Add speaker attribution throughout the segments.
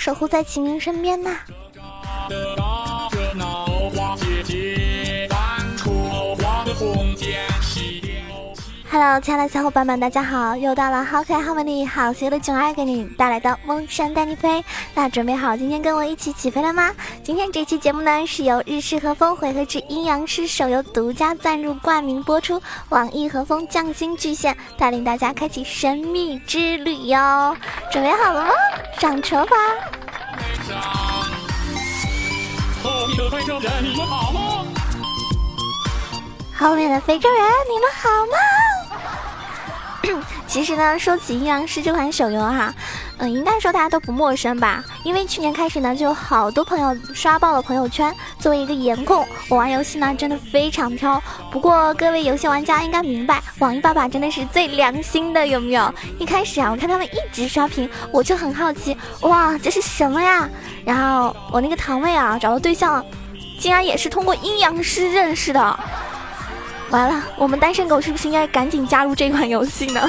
Speaker 1: 守护在启明身边呢。Hello，亲爱的小伙伴们，大家好！又到了好可爱、好美丽、好邪恶的囧儿给你带来的梦山带你飞。那准备好今天跟我一起起飞了吗？今天这期节目呢是由日式和风回合制阴阳师手游独家赞助冠名播出，网易和风匠心巨献，带领大家开启神秘之旅哟！准备好了吗？上车吧！后面的非洲人，你们好吗？后面的非洲人，你们好吗？其实呢，说起阴阳师这款手游哈，嗯，应该说大家都不陌生吧？因为去年开始呢，就有好多朋友刷爆了朋友圈。作为一个颜控，我玩游戏呢真的非常挑。不过各位游戏玩家应该明白，网易爸爸真的是最良心的，有没有？一开始啊，我看他们一直刷屏，我就很好奇，哇，这是什么呀？然后我那个堂妹啊，找到对象，竟然也是通过阴阳师认识的。完了，我们单身狗是不是应该赶紧加入这款游戏呢？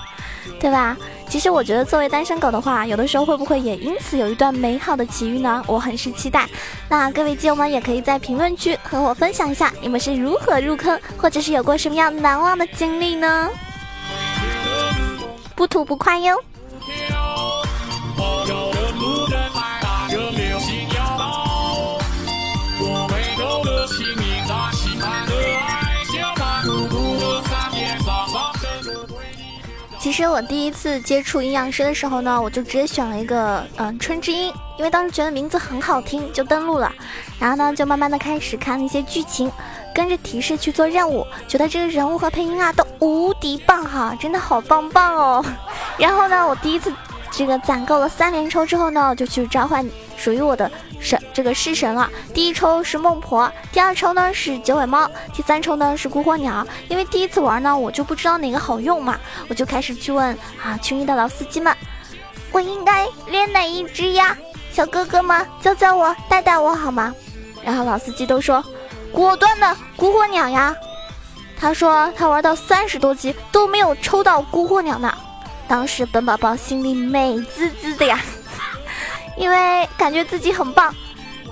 Speaker 1: 对吧？其实我觉得作为单身狗的话，有的时候会不会也因此有一段美好的奇遇呢？我很是期待。那各位基友们也可以在评论区和我分享一下，你们是如何入坑，或者是有过什么样难忘的经历呢？不吐不快哟。其实我第一次接触阴阳师的时候呢，我就直接选了一个嗯春之音，因为当时觉得名字很好听，就登录了。然后呢，就慢慢的开始看那些剧情，跟着提示去做任务，觉得这个人物和配音啊都无敌棒哈，真的好棒棒哦。然后呢，我第一次这个攒够了三连抽之后呢，就去召唤属于我的。神这个式神了，第一抽是孟婆，第二抽呢是九尾猫，第三抽呢是孤火鸟。因为第一次玩呢，我就不知道哪个好用嘛，我就开始去问啊群里的老司机们，我应该练哪一只呀？小哥哥们教教我，带带我好吗？然后老司机都说，果断的孤火鸟呀。他说他玩到三十多级都没有抽到孤火鸟呢，当时本宝宝心里美滋滋的呀。因为感觉自己很棒，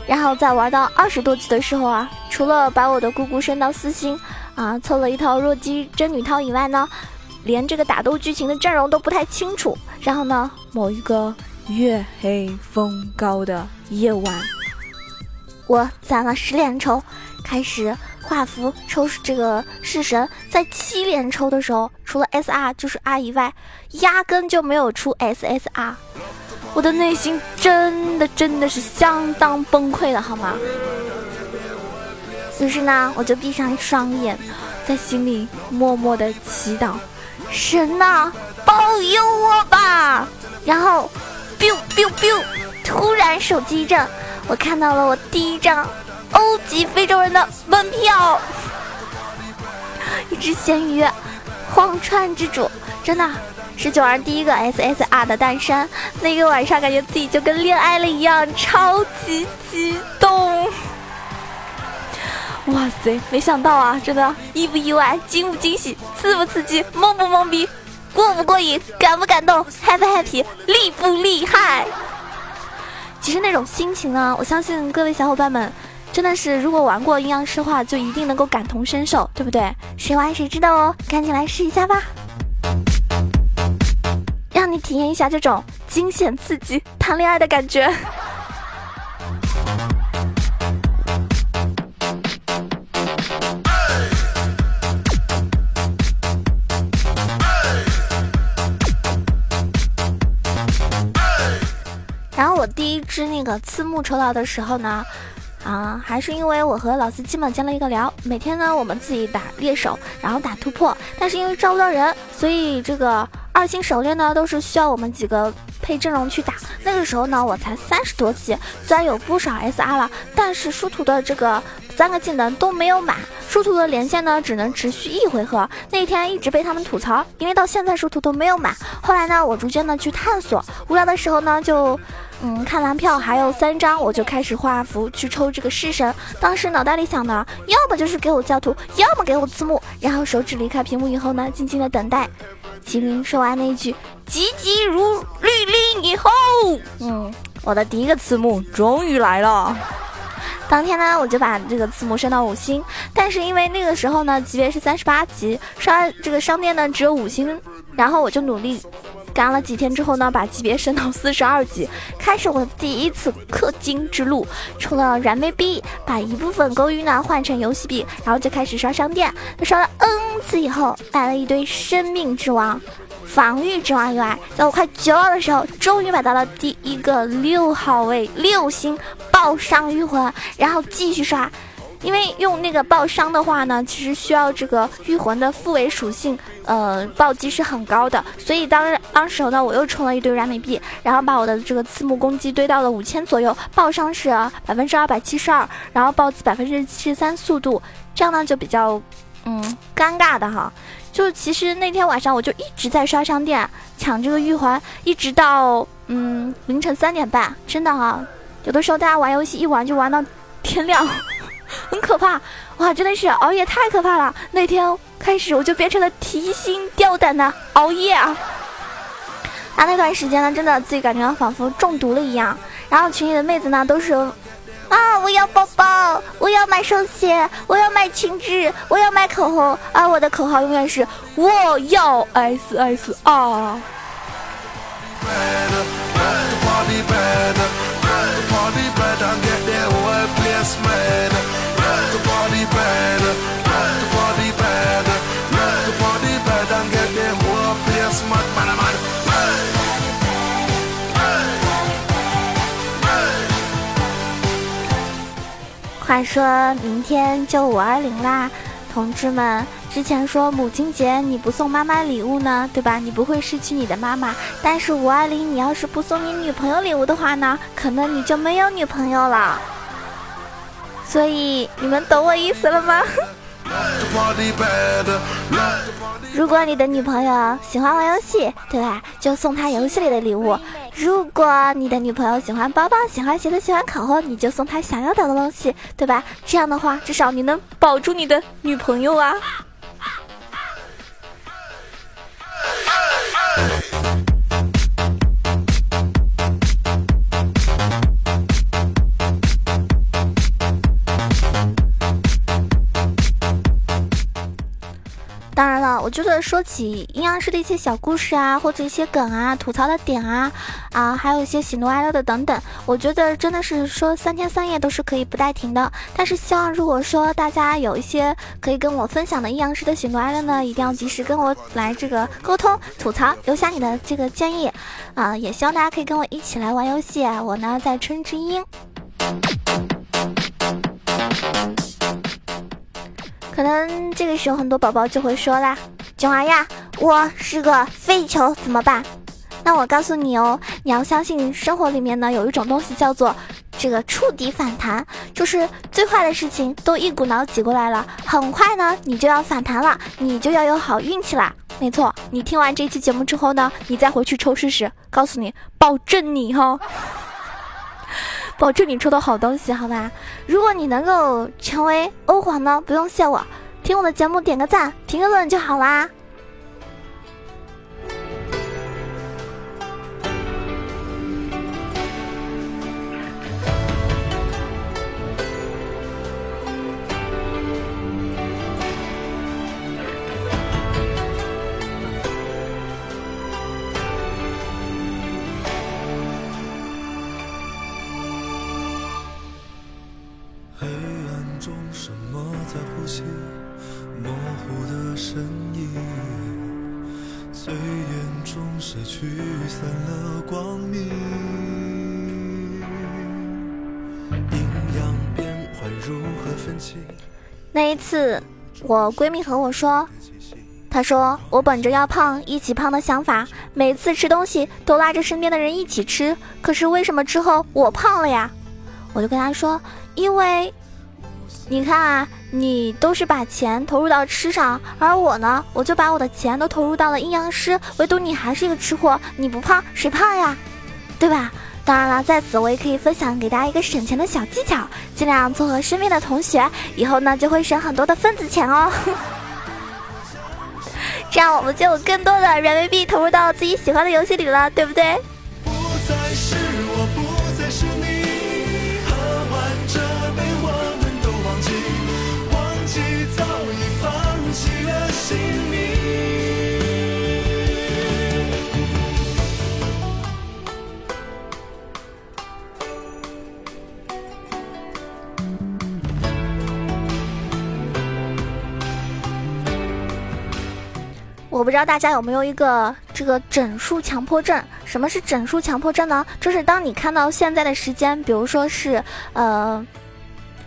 Speaker 1: 然后在玩到二十多级的时候啊，除了把我的姑姑升到四星，啊，凑了一套弱鸡真女套以外呢，连这个打斗剧情的阵容都不太清楚。然后呢，某一个月黑风高的夜晚，我攒了十连抽，开始画符抽这个式神，在七连抽的时候，除了 SR 就是 R 以外，压根就没有出 SSR。我的内心真的真的是相当崩溃的，好吗？于是呢，我就闭上双眼，在心里默默的祈祷：神呐，保佑我吧！然后，biu biu biu，突然手机一震，我看到了我第一张欧级非洲人的门票，一只咸鱼，荒川之主，真的。是九儿第一个 SSR 的诞生，那个晚上感觉自己就跟恋爱了一样，超级激动。哇塞，没想到啊，真的意不意外，惊不惊喜，刺不刺激，懵不懵逼，过不过瘾，感不感动，happy happy，厉不厉害？其实那种心情呢，我相信各位小伙伴们真的是，如果玩过阴阳师的话，就一定能够感同身受，对不对？谁玩谁知道哦，赶紧来试一下吧。你体验一下这种惊险刺激谈恋爱的感觉。然后我第一只那个刺木抽到的时候呢，啊，还是因为我和老司机们建了一个聊，每天呢我们自己打猎手，然后打突破，但是因为招不到人，所以这个。二星狩猎呢，都是需要我们几个配阵容去打。那个时候呢，我才三十多级，虽然有不少 SR 了，但是殊途的这个三个技能都没有满，殊途的连线呢只能持续一回合。那天一直被他们吐槽，因为到现在殊途都没有满。后来呢，我逐渐的去探索，无聊的时候呢就。嗯，看完票还有三张，我就开始画符去抽这个式神。当时脑袋里想的，要么就是给我教徒，要么给我字幕。然后手指离开屏幕以后呢，静静的等待。齐明说完那句急急如律令以后，嗯，我的第一个字幕终于来了。当天呢，我就把这个字幕升到五星，但是因为那个时候呢，级别是三十八级，刷这个商店呢只有五星，然后我就努力干了几天之后呢，把级别升到四十二级，开始我的第一次氪金之路，充了软妹币，把一部分勾玉呢换成游戏币，然后就开始刷商店，刷了 N 次以后，买了一堆生命之王。防御之王以外，在我快绝望的时候，终于买到了第一个六号位六星爆伤御魂，然后继续刷。因为用那个爆伤的话呢，其实需要这个御魂的复位属性，呃，暴击是很高的。所以当当时呢，我又充了一堆软美币，然后把我的这个刺木攻击堆到了五千左右，爆伤是百分之二百七十二，然后暴击百分之七十三速度，这样呢就比较嗯尴尬的哈。就其实那天晚上我就一直在刷商店抢这个玉环，一直到嗯凌晨三点半，真的哈，有的时候大家玩游戏一玩就玩到天亮，很可怕哇！真的是熬夜太可怕了。那天开始我就变成了提心吊胆的熬夜啊。那那段时间呢，真的自己感觉仿佛中毒了一样。然后群里的妹子呢都是。啊！我要包包，我要买手鞋，我要买裙子，我要买口红。啊！我的口号永远是我要 S S R。话说明天就五二零啦，同志们，之前说母亲节你不送妈妈礼物呢，对吧？你不会失去你的妈妈。但是五二零你要是不送你女朋友礼物的话呢，可能你就没有女朋友了。所以你们懂我意思了吗？如果你的女朋友喜欢玩游戏，对吧？就送她游戏里的礼物。如果你的女朋友喜欢包包、喜欢鞋子、喜欢口红，你就送她想要的东西，对吧？这样的话，至少你能保住你的女朋友啊。我觉得说起阴阳师的一些小故事啊，或者一些梗啊、吐槽的点啊，啊，还有一些喜怒哀乐的等等，我觉得真的是说三天三夜都是可以不带停的。但是希望如果说大家有一些可以跟我分享的阴阳师的喜怒哀乐呢，一定要及时跟我来这个沟通吐槽，留下你的这个建议啊，也希望大家可以跟我一起来玩游戏。我呢在春之音。可能这个时候很多宝宝就会说啦：“囧儿呀，我是个废球怎么办？”那我告诉你哦，你要相信生活里面呢有一种东西叫做这个触底反弹，就是最坏的事情都一股脑挤过来了，很快呢你就要反弹了，你就要有好运气啦。没错，你听完这期节目之后呢，你再回去抽试试，告诉你，保证你哈。保证你抽到好东西，好吧？如果你能够成为欧皇呢，不用谢我，听我的节目点个赞，评个论就好啦。那一次，我闺蜜和我说，她说我本着要胖一起胖的想法，每次吃东西都拉着身边的人一起吃。可是为什么之后我胖了呀？我就跟她说，因为，你看啊，你都是把钱投入到吃上，而我呢，我就把我的钱都投入到了阴阳师，唯独你还是一个吃货，你不胖谁胖呀？对吧？当然了，在此我也可以分享给大家一个省钱的小技巧，尽量撮合身边的同学，以后呢就会省很多的份子钱哦。这样我们就有更多的软妹币投入到自己喜欢的游戏里了，对不对？我不知道大家有没有一个这个整数强迫症？什么是整数强迫症呢？就是当你看到现在的时间，比如说是呃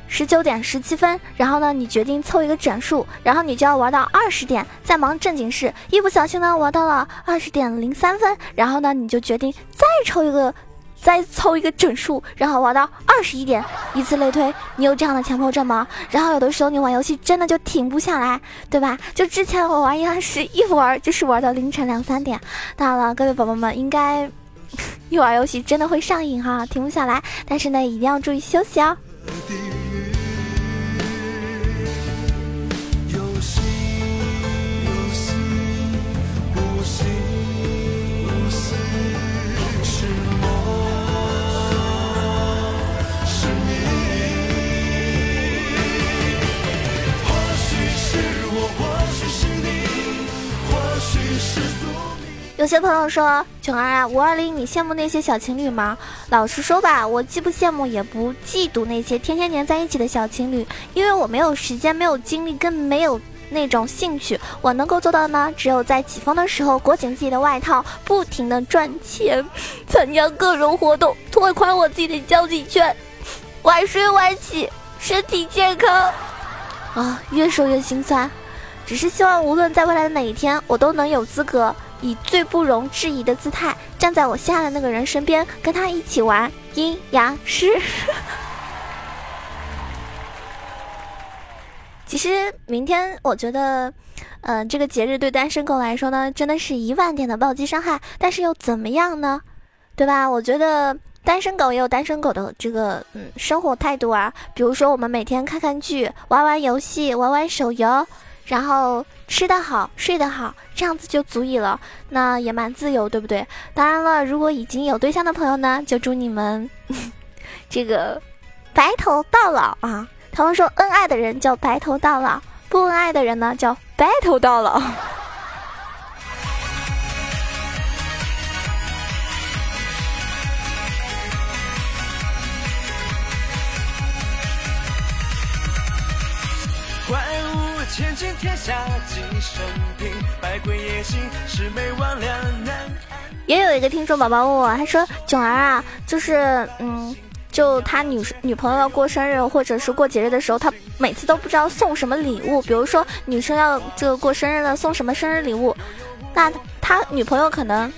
Speaker 1: 十九点十七分，然后呢你决定凑一个整数，然后你就要玩到二十点，再忙正经事，一不小心呢玩到了二十点零三分，然后呢你就决定再抽一个。再凑一个整数，然后玩到二十一点，以此类推。你有这样的强迫症吗？然后有的时候你玩游戏真的就停不下来，对吧？就之前我玩阴阳师，一玩就是玩到凌晨两三点。当然了，各位宝宝们应该 一玩游戏真的会上瘾哈，停不下来。但是呢，一定要注意休息哦。有些朋友说：“囧儿啊，五二零，你羡慕那些小情侣吗？”老实说吧，我既不羡慕，也不嫉妒那些天天黏在一起的小情侣，因为我没有时间，没有精力，更没有那种兴趣。我能够做到的呢，只有在起风的时候裹紧自己的外套，不停的赚钱，参加各种活动，拓宽我自己的交际圈，晚睡晚起，身体健康。啊，越说越心酸，只是希望无论在未来的哪一天，我都能有资格。以最不容置疑的姿态站在我心爱的那个人身边，跟他一起玩阴阳师。其实明天我觉得，嗯，这个节日对单身狗来说呢，真的是一万点的暴击伤害。但是又怎么样呢？对吧？我觉得单身狗也有单身狗的这个嗯生活态度啊。比如说，我们每天看看剧，玩玩游戏，玩玩手游。然后吃得好，睡得好，这样子就足以了，那也蛮自由，对不对？当然了，如果已经有对象的朋友呢，就祝你们 这个白头到老啊！他们说恩爱的人叫白头到老，不恩爱的人呢叫白头到老。千金天下生平，百鬼夜行，魑魅魍魉难。也有一个听众宝宝问我，他说：“囧儿啊，就是嗯，就他女女朋友要过生日或者是过节日的时候，他每次都不知道送什么礼物。比如说女生要这个过生日了，送什么生日礼物？那他女朋友可能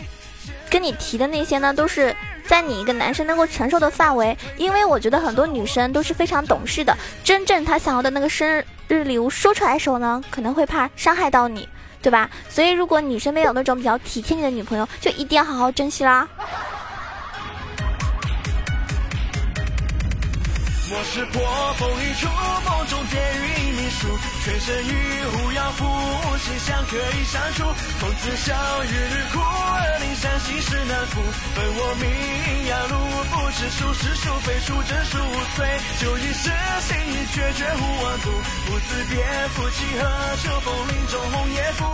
Speaker 1: 跟你提的那些呢，都是。”在你一个男生能够承受的范围，因为我觉得很多女生都是非常懂事的。真正她想要的那个生日礼物说出来的时候呢，可能会怕伤害到你，对吧？所以如果你身边有那种比较体贴你的女朋友，就一定要好好珍惜啦。我是破风一出，梦中电云秘书，全身与狐妖夫，心相可以相处。孔子笑日日苦，而灵山心事难负。问我名阳路，不知孰是孰非，孰真孰伪。就一世心意，决绝无忘度。不自别，夫妻何秋风林中红叶枯。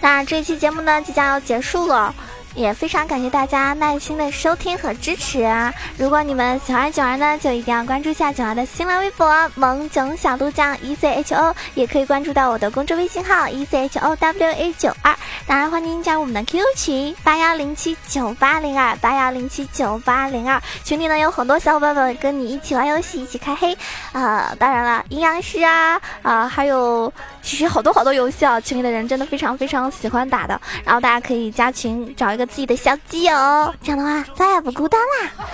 Speaker 1: 那这期节目呢，即将要结束了。也非常感谢大家耐心的收听和支持啊！如果你们喜欢九儿呢，就一定要关注一下九儿的新浪微博“萌囧小鹿酱 E C H O”，也可以关注到我的公众微信号 “E C H O W A 九二”。当然，欢迎加入我们的 QQ 群八幺零七九八零二八幺零七九八零二，群里呢有很多小伙伴们跟你一起玩游戏，一起开黑啊！当然了，阴阳师啊啊，还有其实好多好多游戏啊，群里的人真的非常非常喜欢打的，然后大家可以加群找一个。自己的小基友，这样的话再也不孤单啦。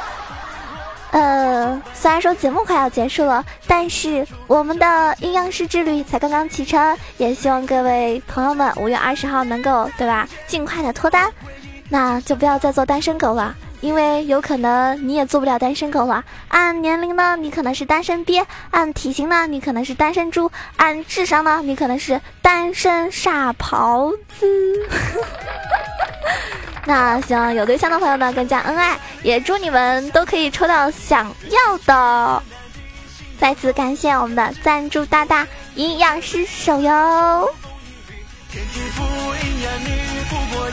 Speaker 1: 呃，虽然说节目快要结束了，但是我们的阴阳师之旅才刚刚启程，也希望各位朋友们五月二十号能够，对吧？尽快的脱单，那就不要再做单身狗了。因为有可能你也做不了单身狗了。按年龄呢，你可能是单身鳖；按体型呢，你可能是单身猪；按智商呢，你可能是单身傻狍子。那希望有对象的朋友呢，更加恩爱，也祝你们都可以抽到想要的。再次感谢我们的赞助大大营养师手游。天之父，阴阳女，不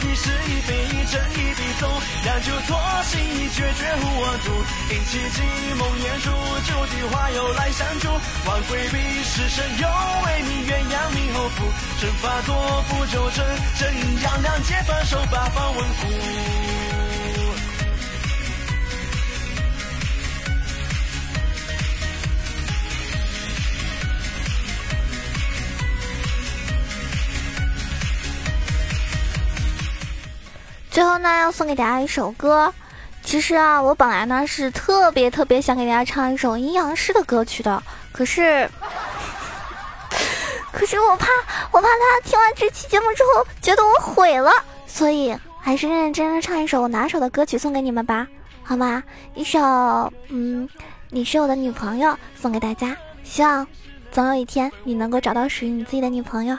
Speaker 1: 一时一飞一针一笔纵，两酒错心意，决绝无我主。因奇迹梦魇出，九地花又来相助。万回避是神又为你鸳鸯命后福，阵法作符咒阵，真阴阳两界反手八方稳固。后呢，要送给大家一首歌。其实啊，我本来呢是特别特别想给大家唱一首阴阳师的歌曲的，可是，可是我怕，我怕他听完这期节目之后觉得我毁了，所以还是认认真真唱一首我拿手的歌曲送给你们吧，好吗？一首，嗯，你是我的女朋友，送给大家。希望总有一天你能够找到属于你自己的女朋友。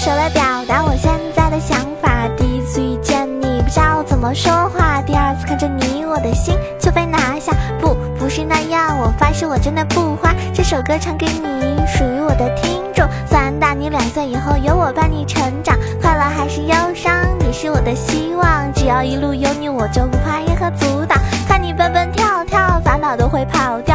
Speaker 1: 手来表达我现在的想法。第一次遇见你，不知道怎么说话。第二次看着你，我的心就被拿下。不，不是那样，我发誓我真的不花。这首歌唱给你，属于我的听众。虽然大你两岁，以后有我伴你成长。快乐还是忧伤，你是我的希望。只要一路有你，我就不怕任何阻挡。看你蹦蹦跳跳，烦恼都会跑掉。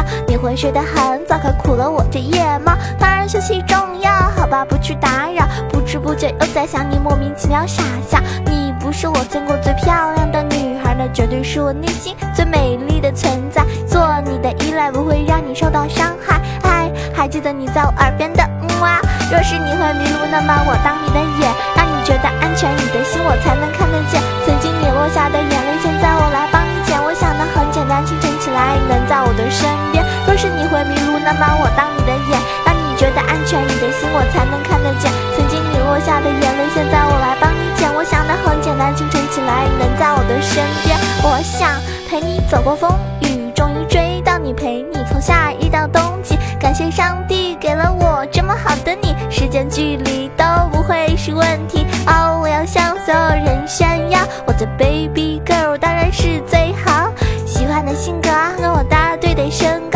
Speaker 1: 我睡得很早，可苦了我这夜猫。当然休息重要，好吧，不去打扰。不知不觉又在想你，莫名其妙傻笑。你不是我见过最漂亮的女孩，那绝对是我内心最美丽的存在。做你的依赖不会让你受到伤害。哎还记得你在我耳边的嗯啊。若是你会迷路，那么我当你的眼，让你觉得安全，你的心我才能看得见。曾经你落下的眼泪，现在我来帮你捡。我想的很简单，清晨起来你能在我的身边。是你会迷路，那么我当你的眼，让你觉得安全，你的心我才能看得见。曾经你落下的眼泪，现在我来帮你捡。我想的很简单，清晨起来能在我的身边。我想陪你走过风雨，终于追到你，陪你从夏日到冬季。感谢上帝给了我这么好的你，时间距离都不会是问题。哦，我要向所有人炫耀，我的 baby girl 当然是最好。喜欢的性格和我搭对的身高，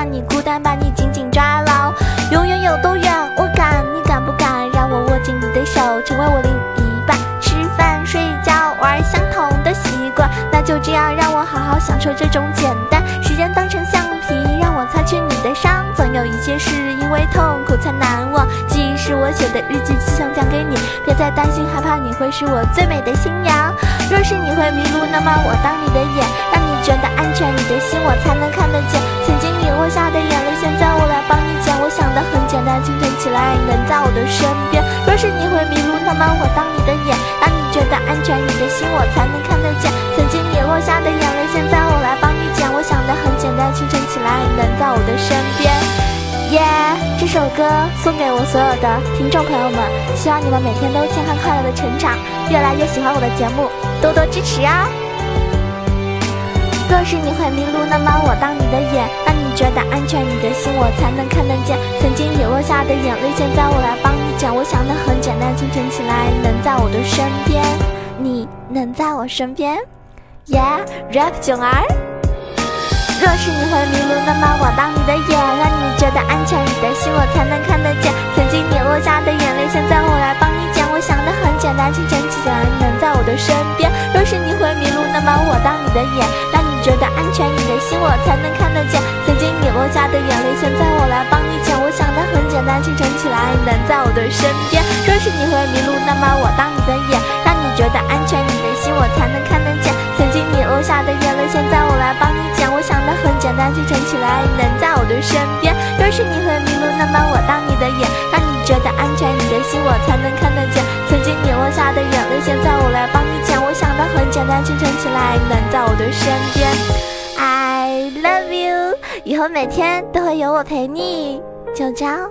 Speaker 1: 让你孤单，把你紧紧抓牢。永远有多远，我敢，你敢不敢？让我握紧你的手，成为我另一半。吃饭、睡觉、玩相同的习惯，那就这样，让我好好享受这种简单。时间当成橡皮，让我擦去你的伤。总有一些事，因为痛苦才难忘。记忆是我写的日记，只想讲给你。别再担心害怕，你会是我最美的新娘。若是你会迷路，那么我当你的眼，让你觉得安全，你的心我才能看得见。曾经你落下的眼泪，现在我来帮你捡。我想的很简单，清晨起来能在我的身边。若是你会迷路，那么我当你的眼，让你觉得安全，你的心我才能看得见。曾经你落下的眼泪，现在我来帮你捡。我想的很简单，清晨起来能在我的身边。耶，这首歌送给我所有的听众朋友们，希望你们每天都健康快乐的成长，越来越喜欢我的节目，多多支持呀！若是你会迷路，那么我当你的眼，让你觉得安全，你的心我才能看得见。曾经你落下的眼泪，现在我来帮你捡。我想的很简单，清晨起来能在我的身边，你能在我身边。Yeah，rap 囧儿。若是你会迷路，那么我当你的眼，让你觉得安全，你的心我才能看得见。曾经你落下的眼泪，现在我来帮你捡。我想的很简单，清晨起来能在我的身边。若是你会迷路，那么我当你的眼，让你觉得安全，你的心我才能看得见。曾经你落下的眼泪，现在我来帮你捡。我想的很简单，清晨起来能在我的身边。若是你会迷路，那么我当你的眼，让你觉得安全，你的心我才能看得见。曾经你落下的眼泪，现在我来帮你捡。我想的很简单，清晨起来能在我的身边。若是你会迷路，那么我当你的眼，让你觉得安全，你的心我才能看得见。曾经你落下的眼泪，现在我来帮你捡。我想的很简单清晨起来，能在我的身边。I love you，以后每天都会有我陪你，就这样。